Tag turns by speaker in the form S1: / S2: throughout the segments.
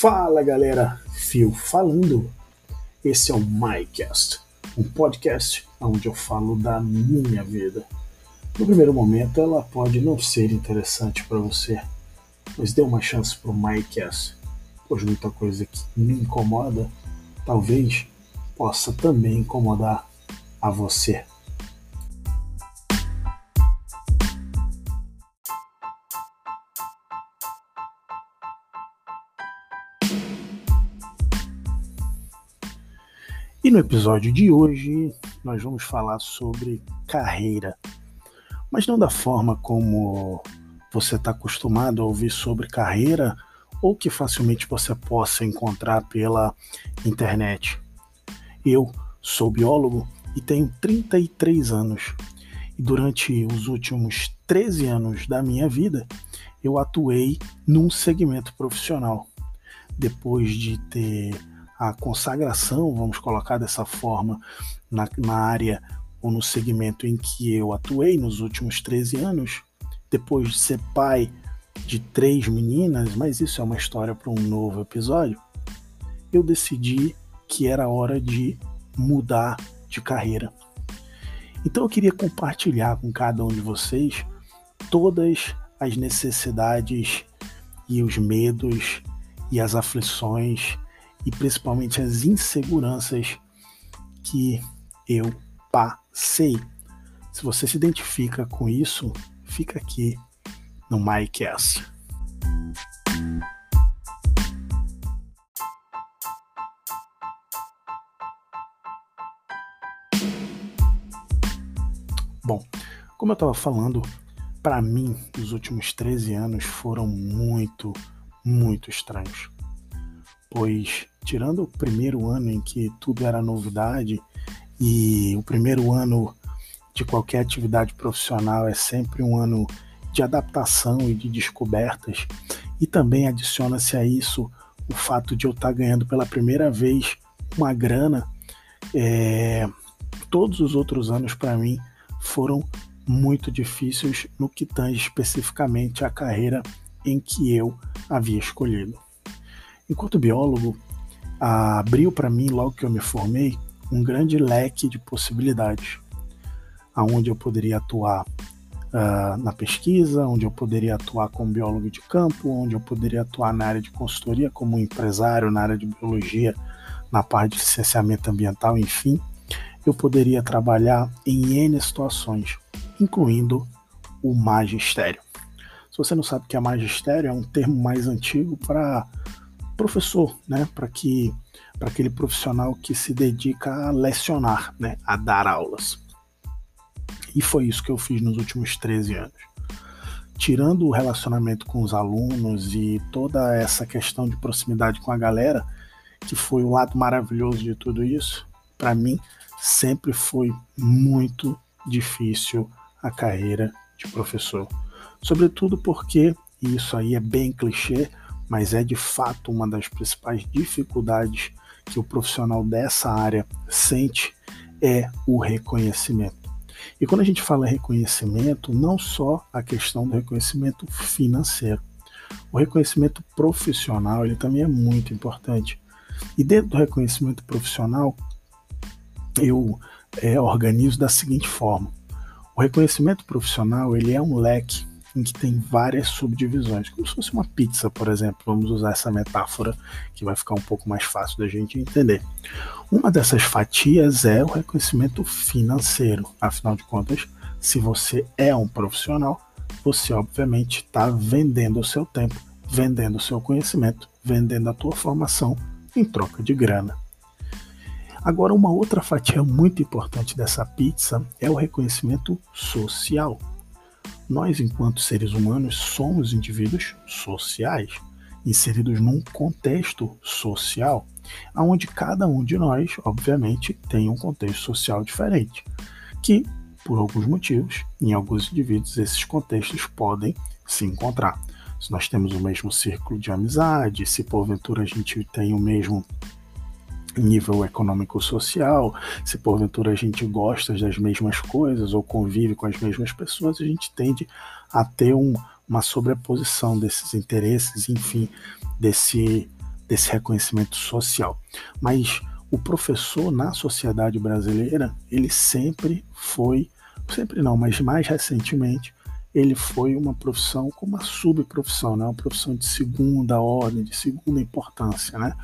S1: Fala galera, Fio falando. Esse é o MyCast, um podcast onde eu falo da minha vida. No primeiro momento, ela pode não ser interessante para você, mas dê uma chance para o MyCast, pois muita coisa que me incomoda talvez possa também incomodar a você. E no episódio de hoje nós vamos falar sobre carreira, mas não da forma como você está acostumado a ouvir sobre carreira ou que facilmente você possa encontrar pela internet. Eu sou biólogo e tenho 33 anos. E durante os últimos 13 anos da minha vida, eu atuei num segmento profissional. Depois de ter a consagração, vamos colocar dessa forma, na, na área ou no segmento em que eu atuei nos últimos 13 anos, depois de ser pai de três meninas, mas isso é uma história para um novo episódio, eu decidi que era hora de mudar de carreira. Então eu queria compartilhar com cada um de vocês todas as necessidades e os medos e as aflições e principalmente as inseguranças que eu passei. Se você se identifica com isso, fica aqui no MyCast. Bom, como eu estava falando, para mim, os últimos 13 anos foram muito, muito estranhos. Pois tirando o primeiro ano em que tudo era novidade e o primeiro ano de qualquer atividade profissional é sempre um ano de adaptação e de descobertas, e também adiciona-se a isso o fato de eu estar ganhando pela primeira vez uma grana. É, todos os outros anos para mim foram muito difíceis no que tange especificamente a carreira em que eu havia escolhido. Enquanto biólogo, abriu para mim, logo que eu me formei, um grande leque de possibilidades, aonde eu poderia atuar uh, na pesquisa, onde eu poderia atuar como biólogo de campo, onde eu poderia atuar na área de consultoria como empresário, na área de biologia, na parte de licenciamento ambiental, enfim, eu poderia trabalhar em N situações, incluindo o magistério. Se você não sabe o que é magistério, é um termo mais antigo para professor, né, para que para aquele profissional que se dedica a lecionar, né, a dar aulas. E foi isso que eu fiz nos últimos 13 anos. Tirando o relacionamento com os alunos e toda essa questão de proximidade com a galera, que foi o lado maravilhoso de tudo isso, para mim sempre foi muito difícil a carreira de professor. Sobretudo porque, e isso aí é bem clichê, mas é de fato uma das principais dificuldades que o profissional dessa área sente é o reconhecimento. E quando a gente fala reconhecimento, não só a questão do reconhecimento financeiro. O reconhecimento profissional, ele também é muito importante. E dentro do reconhecimento profissional, eu é, organizo da seguinte forma. O reconhecimento profissional, ele é um leque em que tem várias subdivisões, como se fosse uma pizza, por exemplo. Vamos usar essa metáfora que vai ficar um pouco mais fácil da gente entender. Uma dessas fatias é o reconhecimento financeiro. Afinal de contas, se você é um profissional, você obviamente está vendendo o seu tempo, vendendo o seu conhecimento, vendendo a tua formação em troca de grana. Agora, uma outra fatia muito importante dessa pizza é o reconhecimento social. Nós, enquanto seres humanos, somos indivíduos sociais, inseridos num contexto social, onde cada um de nós, obviamente, tem um contexto social diferente, que, por alguns motivos, em alguns indivíduos, esses contextos podem se encontrar. Se nós temos o mesmo círculo de amizade, se porventura a gente tem o mesmo nível econômico-social, se porventura a gente gosta das mesmas coisas ou convive com as mesmas pessoas, a gente tende a ter um, uma sobreposição desses interesses, enfim, desse, desse reconhecimento social. Mas o professor na sociedade brasileira, ele sempre foi, sempre não, mas mais recentemente, ele foi uma profissão como uma subprofissão, né? uma profissão de segunda ordem, de segunda importância. Né?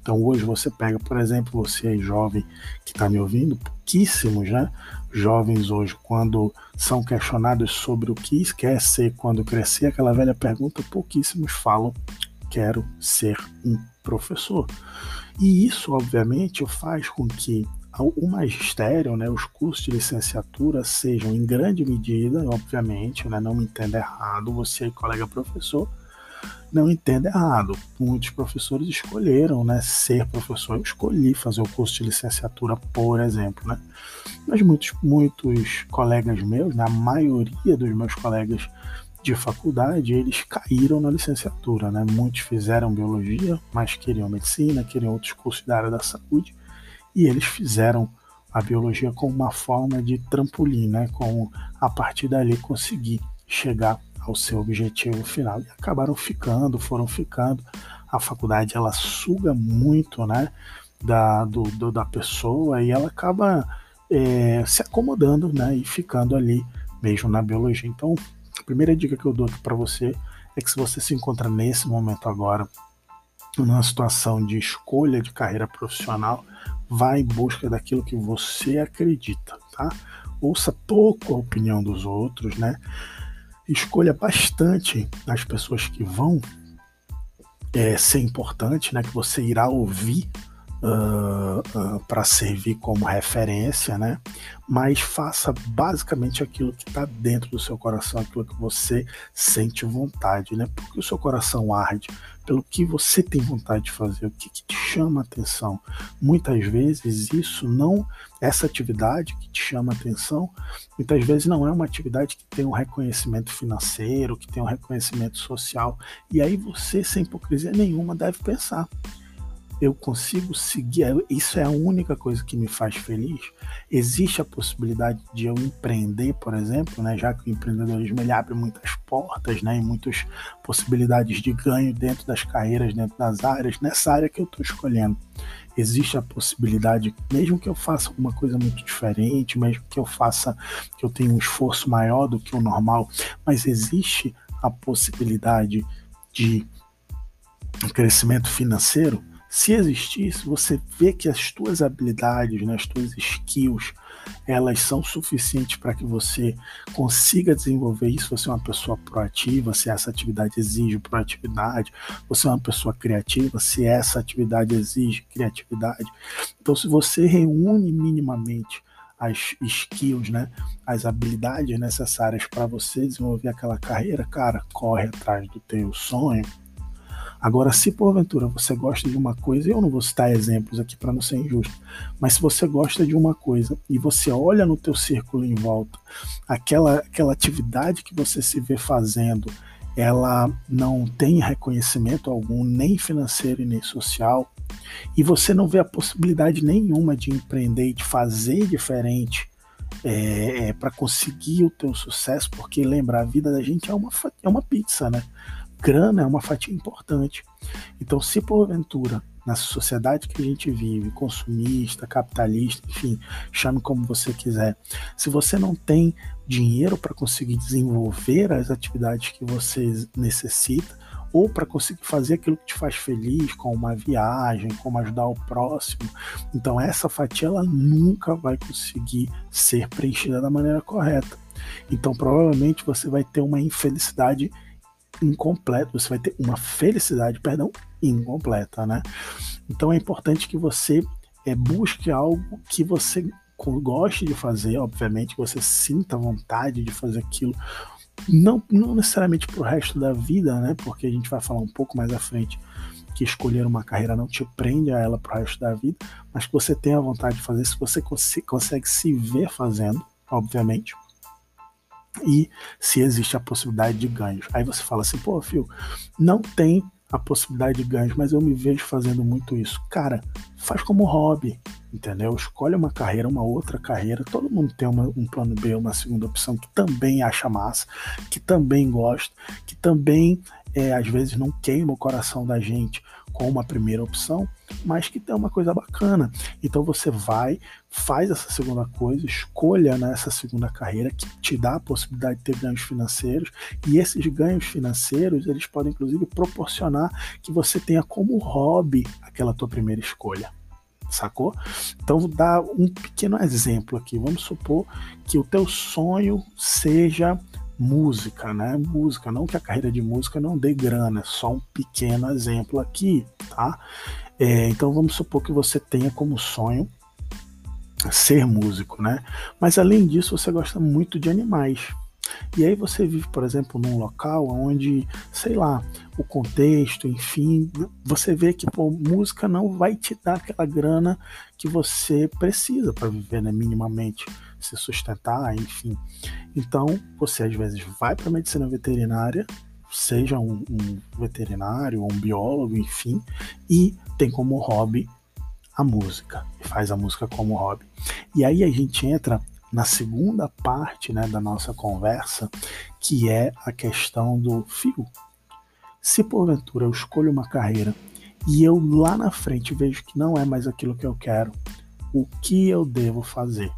S1: Então hoje você pega, por exemplo, você aí jovem que está me ouvindo, pouquíssimos né? jovens hoje, quando são questionados sobre o que quer ser quando crescer, aquela velha pergunta, pouquíssimos falam, quero ser um professor. E isso, obviamente, faz com que o magistério, né, os cursos de licenciatura sejam em grande medida, obviamente, né, não me entenda errado, você colega professor, não entenda errado. Muitos professores escolheram né, ser professor. Eu escolhi fazer o curso de licenciatura, por exemplo. Né? Mas muitos, muitos colegas meus, na maioria dos meus colegas de faculdade, eles caíram na licenciatura. Né? Muitos fizeram biologia, mas queriam medicina, queriam outros cursos da área da saúde e eles fizeram a biologia como uma forma de trampolim, né? Como a partir dali conseguir chegar ao seu objetivo final e acabaram ficando, foram ficando. A faculdade ela suga muito, né? Da, do, do da pessoa e ela acaba é, se acomodando, né? E ficando ali mesmo na biologia. Então, a primeira dica que eu dou aqui para você é que se você se encontra nesse momento agora numa situação de escolha de carreira profissional, vá em busca daquilo que você acredita, tá? Ouça pouco a opinião dos outros, né? Escolha bastante as pessoas que vão é, ser importante, né? Que você irá ouvir uh, uh, para servir como referência, né? Mas faça basicamente aquilo que está dentro do seu coração, aquilo que você sente vontade, né? Porque o seu coração arde pelo que você tem vontade de fazer, o que, que te chama a atenção. Muitas vezes isso não, essa atividade que te chama a atenção, muitas vezes não é uma atividade que tem um reconhecimento financeiro, que tem um reconhecimento social. E aí você, sem hipocrisia nenhuma, deve pensar: eu consigo seguir, isso é a única coisa que me faz feliz. Existe a possibilidade de eu empreender, por exemplo, né, já que o empreendedorismo ele abre muitas portas né, e muitas possibilidades de ganho dentro das carreiras, dentro das áreas, nessa área que eu estou escolhendo. Existe a possibilidade, mesmo que eu faça alguma coisa muito diferente, mesmo que eu faça, que eu tenha um esforço maior do que o normal, mas existe a possibilidade de crescimento financeiro se existisse, você vê que as tuas habilidades, né, as tuas skills, elas são suficientes para que você consiga desenvolver isso. Você é uma pessoa proativa, se essa atividade exige proatividade. Você é uma pessoa criativa, se essa atividade exige criatividade. Então, se você reúne minimamente as skills, né, as habilidades necessárias para você desenvolver aquela carreira, cara, corre atrás do teu sonho Agora, se porventura você gosta de uma coisa, eu não vou citar exemplos aqui para não ser injusto, mas se você gosta de uma coisa e você olha no teu círculo em volta, aquela, aquela atividade que você se vê fazendo, ela não tem reconhecimento algum, nem financeiro e nem social, e você não vê a possibilidade nenhuma de empreender e de fazer diferente é, é, para conseguir o teu sucesso, porque lembra, a vida da gente é uma, é uma pizza, né? Grana é uma fatia importante. Então, se porventura, na sociedade que a gente vive, consumista, capitalista, enfim, chame como você quiser, se você não tem dinheiro para conseguir desenvolver as atividades que você necessita, ou para conseguir fazer aquilo que te faz feliz, como uma viagem, como ajudar o próximo. Então essa fatia ela nunca vai conseguir ser preenchida da maneira correta. Então provavelmente você vai ter uma infelicidade incompleto, você vai ter uma felicidade, perdão, incompleta, né? Então é importante que você é, busque algo que você goste de fazer, obviamente, que você sinta vontade de fazer aquilo, não, não necessariamente para o resto da vida, né? Porque a gente vai falar um pouco mais à frente que escolher uma carreira não te prende a ela para o resto da vida, mas que você tenha vontade de fazer, se você cons consegue se ver fazendo, obviamente, e se existe a possibilidade de ganhos. Aí você fala assim, pô, Fio, não tem a possibilidade de ganhos, mas eu me vejo fazendo muito isso. Cara, faz como hobby, entendeu? Escolhe uma carreira, uma outra carreira. Todo mundo tem uma, um plano B, uma segunda opção que também acha massa, que também gosta, que também é, às vezes não queima o coração da gente como a primeira opção, mas que tem uma coisa bacana. Então você vai, faz essa segunda coisa, escolha nessa né, segunda carreira que te dá a possibilidade de ter ganhos financeiros e esses ganhos financeiros eles podem inclusive proporcionar que você tenha como hobby aquela tua primeira escolha sacou? Então vou dar um pequeno exemplo aqui. Vamos supor que o teu sonho seja música, né? Música, não que a carreira de música não dê grana, é só um pequeno exemplo aqui, tá? É, então vamos supor que você tenha como sonho ser músico, né? Mas além disso, você gosta muito de animais. E aí você vive, por exemplo, num local onde, sei lá, o contexto, enfim, você vê que pô, música não vai te dar aquela grana que você precisa para viver, né, minimamente se sustentar, enfim. Então, você às vezes vai para medicina veterinária, seja um, um veterinário, um biólogo, enfim, e tem como hobby a música, faz a música como hobby. E aí a gente entra na segunda parte né, da nossa conversa, que é a questão do fio. Se porventura eu escolho uma carreira e eu lá na frente vejo que não é mais aquilo que eu quero, o que eu devo fazer?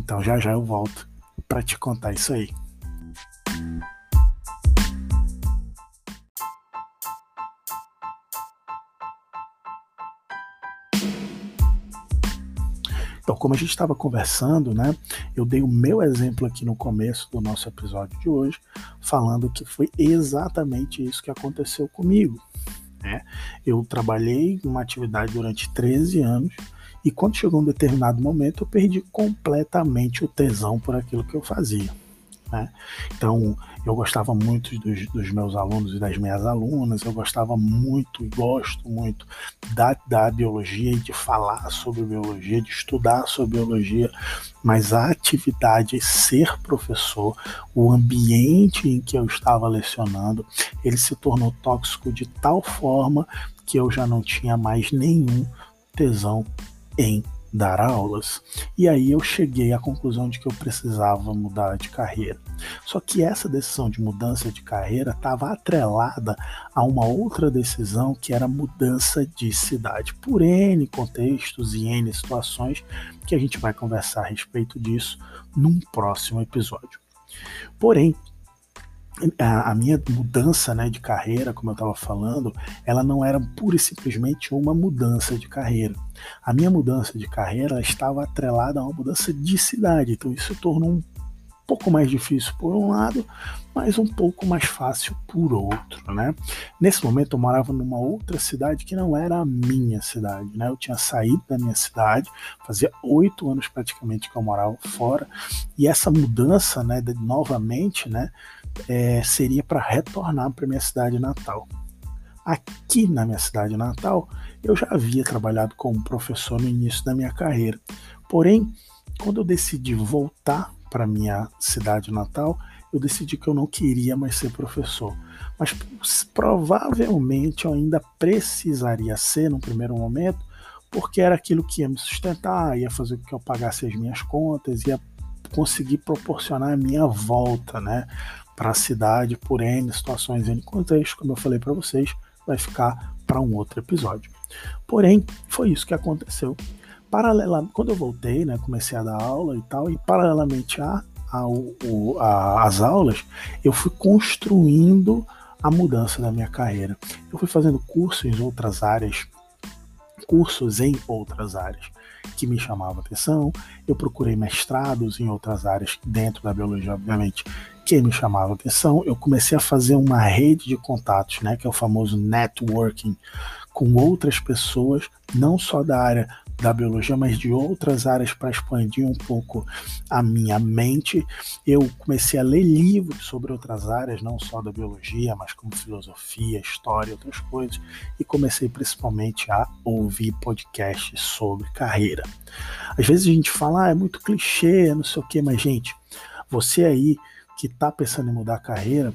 S1: Então já já eu volto para te contar isso aí. Então, como a gente estava conversando, né, eu dei o meu exemplo aqui no começo do nosso episódio de hoje, falando que foi exatamente isso que aconteceu comigo. Né? Eu trabalhei em uma atividade durante 13 anos e quando chegou um determinado momento, eu perdi completamente o tesão por aquilo que eu fazia. Né? Então, eu gostava muito dos, dos, meus alunos e das minhas alunas, eu gostava muito e gosto muito da, da biologia e de falar sobre biologia, de estudar sobre biologia, mas a atividade, ser professor, o ambiente em que eu estava lecionando, ele se tornou tóxico de tal forma que eu já não tinha mais nenhum tesão em dar aulas. E aí eu cheguei à conclusão de que eu precisava mudar de carreira. Só que essa decisão de mudança de carreira estava atrelada a uma outra decisão que era mudança de cidade. Por N contextos e N situações que a gente vai conversar a respeito disso num próximo episódio. Porém, a, minha mudança né, de carreira, como eu estava falando, ela não era pura e simplesmente uma mudança de carreira. A minha mudança de carreira estava atrelada a uma mudança de cidade, então isso tornou um pouco mais difícil por um lado, mas um pouco mais fácil por outro, né? Nesse momento eu morava numa outra cidade que não era a minha cidade, né? Eu tinha saído da minha cidade, fazia oito anos praticamente que eu morava fora, e essa mudança, né, de, novamente, né, é, seria para retornar para minha cidade natal. Aqui na minha cidade natal, eu já havia trabalhado como professor no início da minha carreira. Porém, quando eu decidi voltar para minha cidade natal, eu decidi que eu não queria mais ser professor. Mas provavelmente eu ainda precisaria ser no primeiro momento, porque era aquilo que ia me sustentar, ia fazer com que eu pagasse as minhas contas, ia conseguir proporcionar a minha volta, né? para a cidade por N situações, N contextos, como eu falei para vocês, vai ficar para um outro episódio. Porém, foi isso que aconteceu. Paralelamente, quando eu voltei, né, comecei a dar aula e tal, e paralelamente a, a, a, as aulas, eu fui construindo a mudança da minha carreira. Eu fui fazendo cursos em outras áreas, cursos em outras áreas que me chamavam atenção. Eu procurei mestrados em outras áreas dentro da biologia, obviamente, que me chamava atenção, eu comecei a fazer uma rede de contatos, né, que é o famoso networking, com outras pessoas, não só da área da biologia, mas de outras áreas para expandir um pouco a minha mente. Eu comecei a ler livros sobre outras áreas, não só da biologia, mas como filosofia, história, outras coisas, e comecei principalmente a ouvir podcasts sobre carreira. Às vezes a gente fala, ah, é muito clichê, não sei o que, mas gente, você aí que está pensando em mudar a carreira,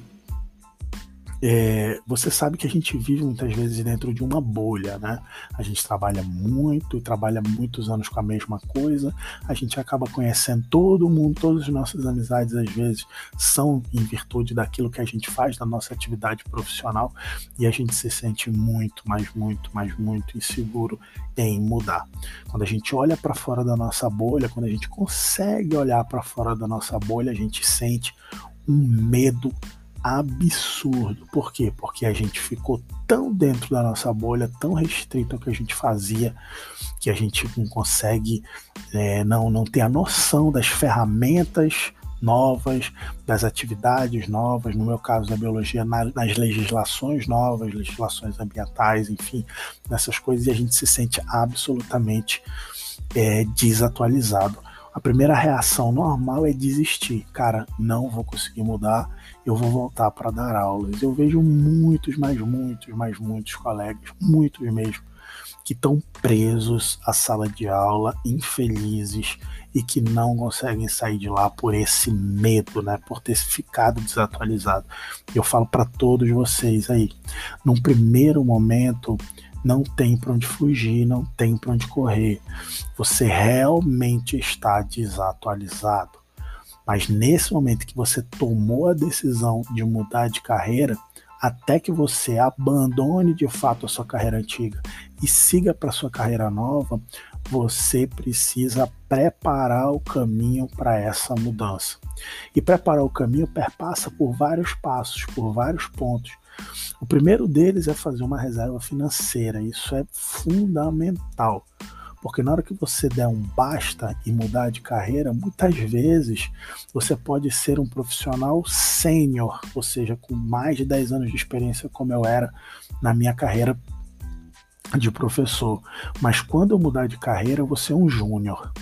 S1: é, você sabe que a gente vive muitas vezes dentro de uma bolha, né? A gente trabalha muito e trabalha muitos anos com a mesma coisa, a gente acaba conhecendo todo mundo, todas as nossas amizades às vezes são em virtude daquilo que a gente faz, da nossa atividade profissional, e a gente se sente muito, mas muito, mas muito inseguro em mudar. Quando a gente olha para fora da nossa bolha, quando a gente consegue olhar para fora da nossa bolha, a gente sente um medo absurdo. Por quê? Porque a gente ficou tão dentro da nossa bolha, tão restrito ao que a gente fazia, que a gente não consegue, é, não, não ter a noção das ferramentas novas, das atividades novas, no meu caso da biologia, nas legislações novas, legislações ambientais, enfim, nessas coisas, e a gente se sente absolutamente é, desatualizado. A primeira reação normal é desistir. Cara, não vou conseguir mudar, eu vou voltar para dar aulas. Eu vejo muitos, mais muitos, mais muitos colegas, muitos mesmo, que estão presos à sala de aula, infelizes e que não conseguem sair de lá por esse medo, né, por ter ficado desatualizado. Eu falo para todos vocês aí, num primeiro momento, não tem para onde fugir, não tem para onde correr. Você realmente está desatualizado. Mas nesse momento que você tomou a decisão de mudar de carreira, até que você abandone de fato a sua carreira antiga e siga para sua carreira nova, você precisa preparar o caminho para essa mudança. E preparar o caminho perpassa por vários passos, por vários pontos. O primeiro deles é fazer uma reserva financeira. Isso é fundamental. Porque na hora que você der um basta e mudar de carreira, muitas vezes você pode ser um profissional sênior, ou seja, com mais de 10 anos de experiência, como eu era na minha carreira de professor. Mas quando eu mudar de carreira, você é um júnior.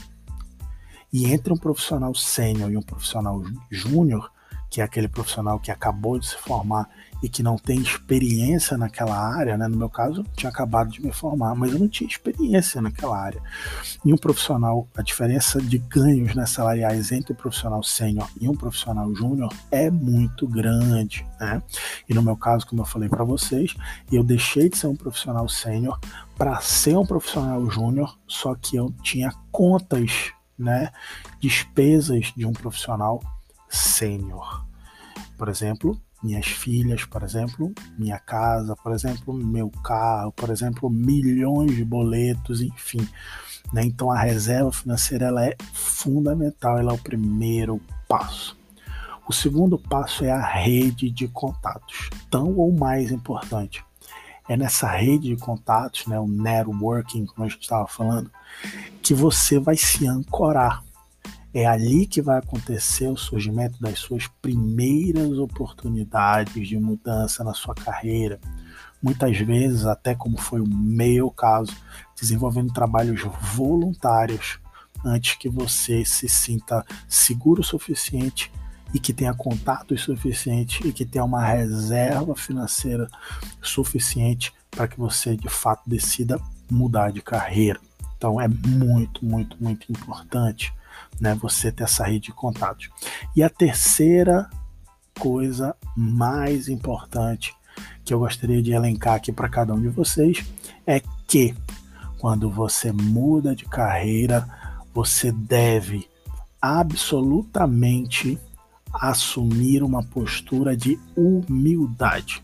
S1: E entre um profissional sênior e um profissional júnior, que é aquele profissional que acabou de se formar e que não tem experiência naquela área, né? No meu caso, eu tinha acabado de me formar, mas eu não tinha experiência naquela área. E um profissional, a diferença de ganhos né, salariais entre um profissional sênior e um profissional júnior é muito grande, né? E no meu caso, como eu falei para vocês, eu deixei de ser um profissional sênior para ser um profissional júnior, só que eu tinha contas, né? Despesas de um profissional sênior. Por exemplo, minhas filhas, por exemplo, minha casa, por exemplo, meu carro, por exemplo, milhões de boletos, enfim. Né? Então a reserva financeira ela é fundamental, ela é o primeiro passo. O segundo passo é a rede de contatos, tão ou mais importante. É nessa rede de contatos, né, o networking, como a gente estava falando, que você vai se ancorar é ali que vai acontecer o surgimento das suas primeiras oportunidades de mudança na sua carreira. Muitas vezes, até como foi o meu caso, desenvolvendo trabalhos voluntários antes que você se sinta seguro o suficiente e que tenha contatos suficientes e que tenha uma reserva financeira suficiente para que você de fato decida mudar de carreira. Então é muito, muito, muito importante né? Você ter essa rede de contatos. E a terceira coisa mais importante que eu gostaria de elencar aqui para cada um de vocês é que quando você muda de carreira, você deve absolutamente assumir uma postura de humildade.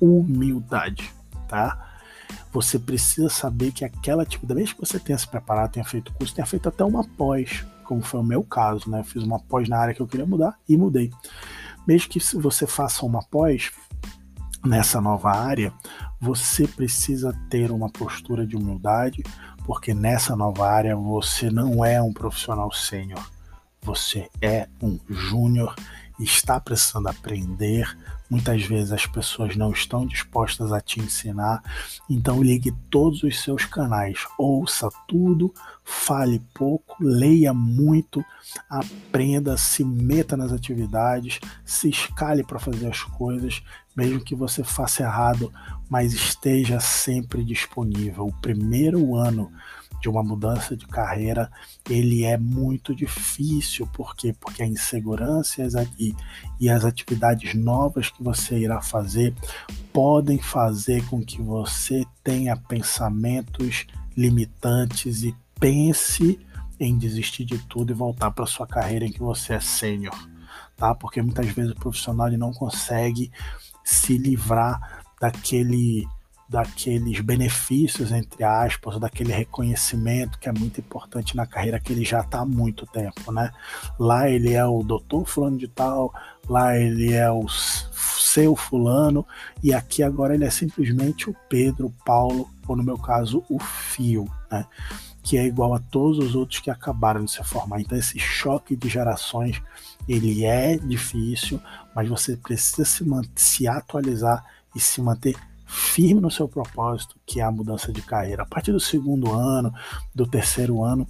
S1: Humildade, tá? Você precisa saber que aquela atividade, mesmo que você tenha se preparado, tenha feito curso, tenha feito até uma pós, como foi o meu caso, né? Fiz uma pós na área que eu queria mudar e mudei. Mesmo que você faça uma pós nessa nova área, você precisa ter uma postura de humildade, porque nessa nova área você não é um profissional sênior, você é um júnior está precisando aprender, muitas vezes as pessoas não estão dispostas a te ensinar, então ligue todos os seus canais, ouça tudo, fale pouco, leia muito, aprenda, se meta nas atividades, se escale para fazer as coisas, mesmo que você faça errado, mas esteja sempre disponível. O primeiro ano de uma mudança de carreira, ele é muito difícil, por quê? Porque a insegurança e, e as atividades novas que você irá fazer podem fazer com que você tenha pensamentos limitantes e pense em desistir de tudo e voltar para sua carreira em que você é sênior, tá? Porque muitas vezes o profissional ele não consegue se livrar daquele daqueles benefícios, entre aspas, daquele reconhecimento que é muito importante na carreira que ele já está há muito tempo, né? Lá ele é o doutor fulano de tal, lá ele é o seu fulano, e aqui agora ele é simplesmente o Pedro, Paulo, ou no meu caso, o Fio, né? Que é igual a todos os outros que acabaram de se formar. Então esse choque de gerações, ele é difícil, mas você precisa se, se atualizar e se manter firme no seu propósito, que é a mudança de carreira. A partir do segundo ano, do terceiro ano,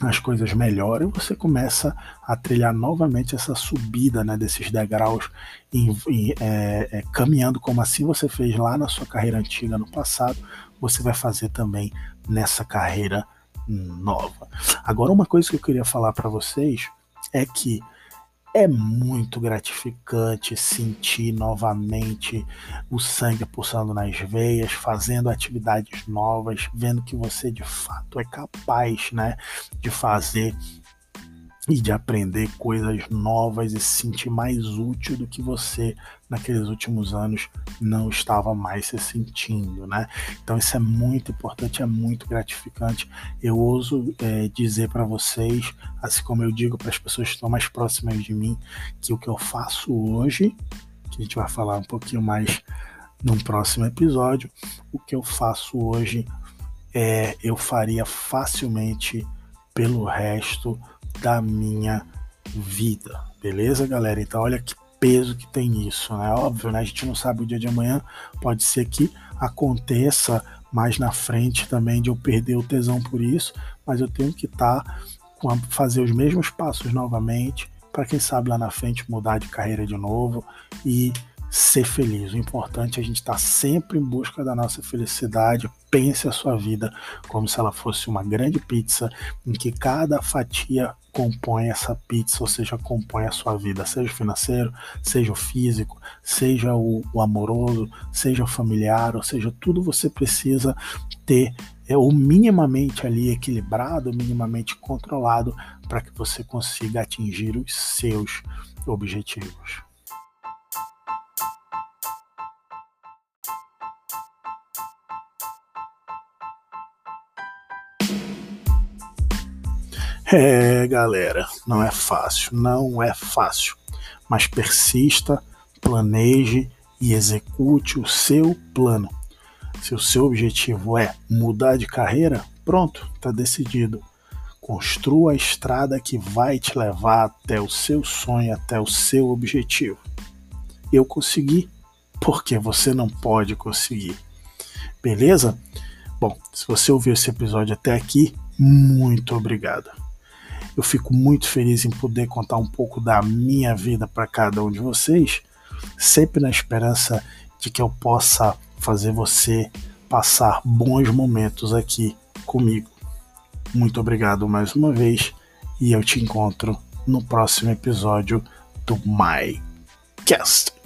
S1: as coisas melhoram e você começa a trilhar novamente essa subida né, desses degraus, em, em, é, é, caminhando como assim você fez lá na sua carreira antiga no passado, você vai fazer também nessa carreira nova. Agora, uma coisa que eu queria falar para vocês é que é muito gratificante sentir novamente o sangue pulsando nas veias, fazendo atividades novas, vendo que você de fato é capaz, né, de fazer e de aprender coisas novas e se sentir mais útil do que você naqueles últimos anos não estava mais se sentindo, né? Então isso é muito importante, é muito gratificante. Eu ouso é, dizer para vocês, assim como eu digo para as pessoas que estão mais próximas de mim, que o que eu faço hoje, que a gente vai falar um pouquinho mais num próximo episódio, o que eu faço hoje é eu faria facilmente pelo resto da minha vida. Beleza, galera? Então, olha que peso que tem isso, né? Óbvio, né? A gente não sabe o dia de amanhã, pode ser que aconteça mais na frente também de eu perder o tesão por isso, mas eu tenho que estar tá com fazer os mesmos passos novamente para quem sabe lá na frente mudar de carreira de novo e ser feliz. O importante é a gente estar tá sempre em busca da nossa felicidade. Pense a sua vida como se ela fosse uma grande pizza em que cada fatia compõe essa pizza, ou seja, compõe a sua vida, seja o financeiro, seja o físico, seja o, o amoroso, seja o familiar, ou seja, tudo você precisa ter é, o minimamente ali equilibrado, minimamente controlado para que você consiga atingir os seus objetivos. É, galera, não é fácil, não é fácil. Mas persista, planeje e execute o seu plano. Se o seu objetivo é mudar de carreira, pronto, está decidido. Construa a estrada que vai te levar até o seu sonho, até o seu objetivo. Eu consegui, porque você não pode conseguir. Beleza? Bom, se você ouviu esse episódio até aqui, muito obrigado. Eu fico muito feliz em poder contar um pouco da minha vida para cada um de vocês, sempre na esperança de que eu possa fazer você passar bons momentos aqui comigo. Muito obrigado mais uma vez e eu te encontro no próximo episódio do MyCast.